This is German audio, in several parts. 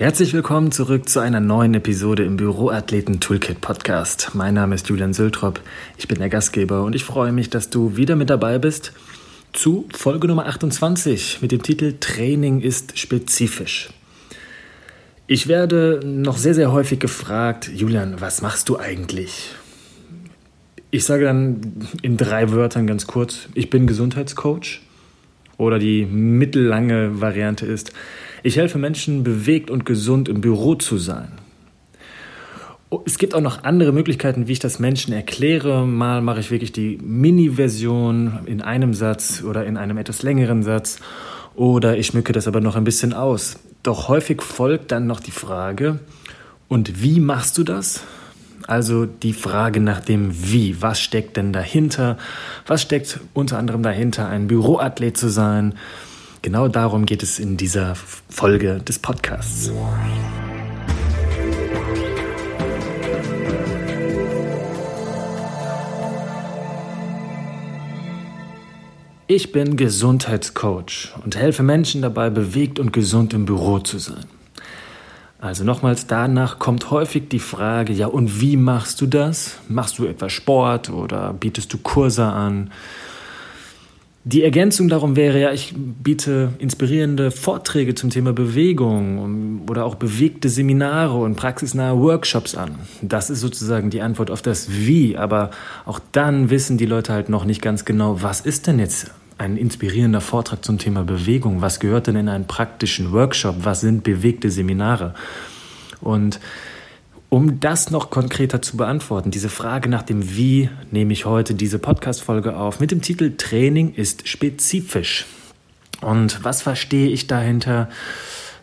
Herzlich willkommen zurück zu einer neuen Episode im Büroathleten Toolkit Podcast. Mein Name ist Julian Sültrop, ich bin der Gastgeber und ich freue mich, dass du wieder mit dabei bist zu Folge Nummer 28 mit dem Titel Training ist spezifisch. Ich werde noch sehr, sehr häufig gefragt, Julian, was machst du eigentlich? Ich sage dann in drei Wörtern ganz kurz, ich bin Gesundheitscoach oder die mittellange Variante ist, ich helfe Menschen, bewegt und gesund im Büro zu sein. Es gibt auch noch andere Möglichkeiten, wie ich das Menschen erkläre. Mal mache ich wirklich die Mini-Version in einem Satz oder in einem etwas längeren Satz. Oder ich schmücke das aber noch ein bisschen aus. Doch häufig folgt dann noch die Frage, und wie machst du das? Also die Frage nach dem Wie. Was steckt denn dahinter? Was steckt unter anderem dahinter, ein Büroathlet zu sein? Genau darum geht es in dieser Folge des Podcasts. Ich bin Gesundheitscoach und helfe Menschen dabei, bewegt und gesund im Büro zu sein. Also nochmals, danach kommt häufig die Frage, ja und wie machst du das? Machst du etwa Sport oder bietest du Kurse an? Die Ergänzung darum wäre ja, ich biete inspirierende Vorträge zum Thema Bewegung oder auch bewegte Seminare und praxisnahe Workshops an. Das ist sozusagen die Antwort auf das Wie, aber auch dann wissen die Leute halt noch nicht ganz genau, was ist denn jetzt ein inspirierender Vortrag zum Thema Bewegung? Was gehört denn in einen praktischen Workshop? Was sind bewegte Seminare? Und um das noch konkreter zu beantworten, diese Frage nach dem Wie, nehme ich heute diese Podcast-Folge auf mit dem Titel Training ist spezifisch. Und was verstehe ich dahinter,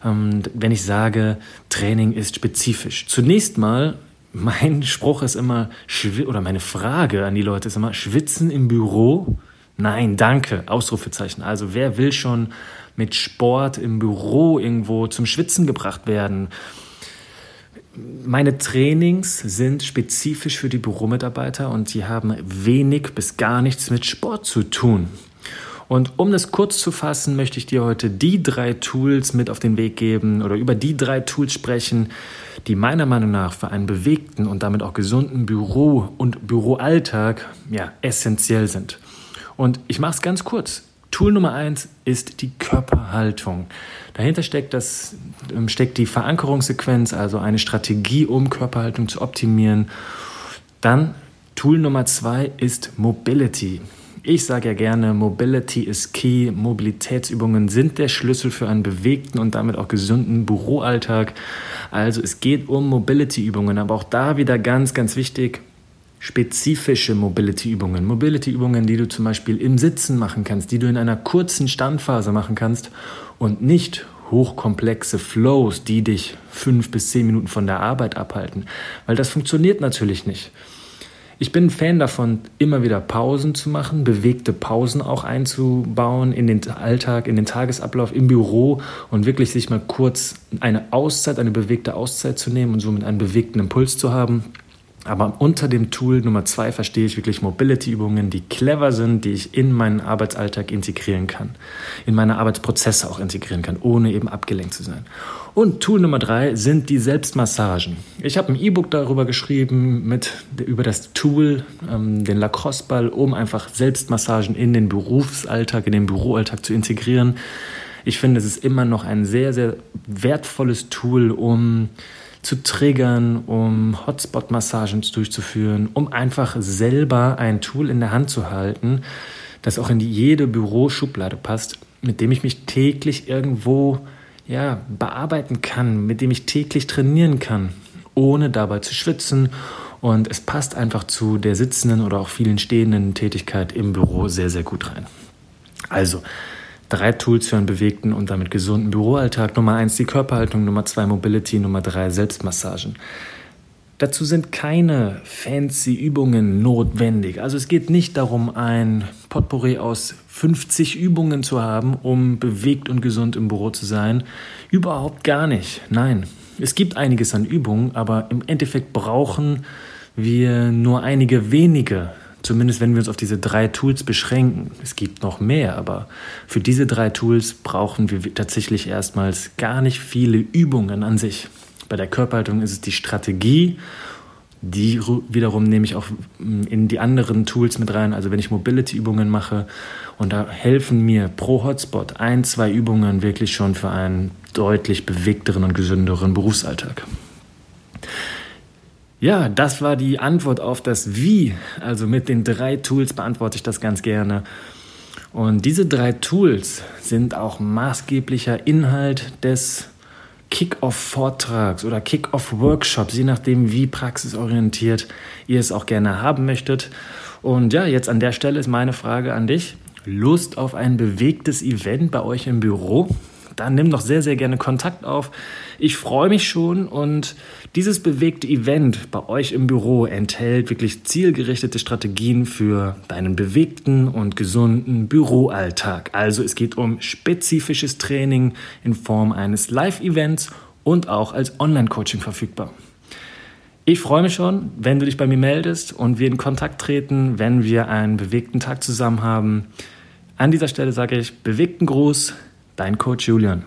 ähm, wenn ich sage, Training ist spezifisch? Zunächst mal, mein Spruch ist immer, oder meine Frage an die Leute ist immer, schwitzen im Büro? Nein, danke, Ausrufezeichen. Also wer will schon mit Sport im Büro irgendwo zum Schwitzen gebracht werden? Meine Trainings sind spezifisch für die Büromitarbeiter und sie haben wenig bis gar nichts mit Sport zu tun. Und um das kurz zu fassen, möchte ich dir heute die drei Tools mit auf den Weg geben oder über die drei Tools sprechen, die meiner Meinung nach für einen bewegten und damit auch gesunden Büro- und Büroalltag ja, essentiell sind. Und ich mache es ganz kurz. Tool Nummer eins ist die Körperhaltung. Dahinter steckt, das, ähm, steckt die Verankerungssequenz, also eine Strategie, um Körperhaltung zu optimieren. Dann Tool Nummer zwei ist Mobility. Ich sage ja gerne, Mobility is key. Mobilitätsübungen sind der Schlüssel für einen bewegten und damit auch gesunden Büroalltag. Also es geht um Mobility-Übungen, aber auch da wieder ganz, ganz wichtig, spezifische Mobility-Übungen. Mobility-Übungen, die du zum Beispiel im Sitzen machen kannst, die du in einer kurzen Standphase machen kannst und nicht hochkomplexe Flows, die dich fünf bis zehn Minuten von der Arbeit abhalten. Weil das funktioniert natürlich nicht. Ich bin ein Fan davon, immer wieder Pausen zu machen, bewegte Pausen auch einzubauen in den Alltag, in den Tagesablauf im Büro und wirklich sich mal kurz eine Auszeit, eine bewegte Auszeit zu nehmen und somit einen bewegten Impuls zu haben aber unter dem Tool Nummer zwei verstehe ich wirklich Mobility-Übungen, die clever sind, die ich in meinen Arbeitsalltag integrieren kann, in meine Arbeitsprozesse auch integrieren kann, ohne eben abgelenkt zu sein. Und Tool Nummer drei sind die Selbstmassagen. Ich habe ein E-Book darüber geschrieben, mit, über das Tool, ähm, den Lacrosse-Ball, um einfach Selbstmassagen in den Berufsalltag, in den Büroalltag zu integrieren. Ich finde, es ist immer noch ein sehr, sehr wertvolles Tool, um zu triggern, um Hotspot-Massagen durchzuführen, um einfach selber ein Tool in der Hand zu halten, das auch in jede Büroschublade passt, mit dem ich mich täglich irgendwo ja, bearbeiten kann, mit dem ich täglich trainieren kann, ohne dabei zu schwitzen. Und es passt einfach zu der sitzenden oder auch vielen stehenden Tätigkeit im Büro sehr, sehr gut rein. Also, Drei Tools für einen bewegten und damit gesunden Büroalltag. Nummer eins die Körperhaltung, Nummer zwei Mobility, Nummer drei Selbstmassagen. Dazu sind keine fancy Übungen notwendig. Also es geht nicht darum, ein Potpourri aus 50 Übungen zu haben, um bewegt und gesund im Büro zu sein. Überhaupt gar nicht. Nein. Es gibt einiges an Übungen, aber im Endeffekt brauchen wir nur einige wenige Zumindest wenn wir uns auf diese drei Tools beschränken. Es gibt noch mehr, aber für diese drei Tools brauchen wir tatsächlich erstmals gar nicht viele Übungen an sich. Bei der Körperhaltung ist es die Strategie, die wiederum nehme ich auch mm, in die anderen Tools mit rein. Also wenn ich Mobility-Übungen mache und da helfen mir pro Hotspot ein, zwei Übungen wirklich schon für einen deutlich bewegteren und gesünderen Berufsalltag. Ja, das war die Antwort auf das Wie. Also mit den drei Tools beantworte ich das ganz gerne. Und diese drei Tools sind auch maßgeblicher Inhalt des Kick-Off-Vortrags oder Kick-Off-Workshops, je nachdem, wie praxisorientiert ihr es auch gerne haben möchtet. Und ja, jetzt an der Stelle ist meine Frage an dich. Lust auf ein bewegtes Event bei euch im Büro? Dann nimm doch sehr, sehr gerne Kontakt auf. Ich freue mich schon und dieses bewegte Event bei euch im Büro enthält wirklich zielgerichtete Strategien für deinen bewegten und gesunden Büroalltag. Also es geht um spezifisches Training in Form eines Live-Events und auch als Online-Coaching verfügbar. Ich freue mich schon, wenn du dich bei mir meldest und wir in Kontakt treten, wenn wir einen bewegten Tag zusammen haben. An dieser Stelle sage ich bewegten Gruß, Dein Coach Julian.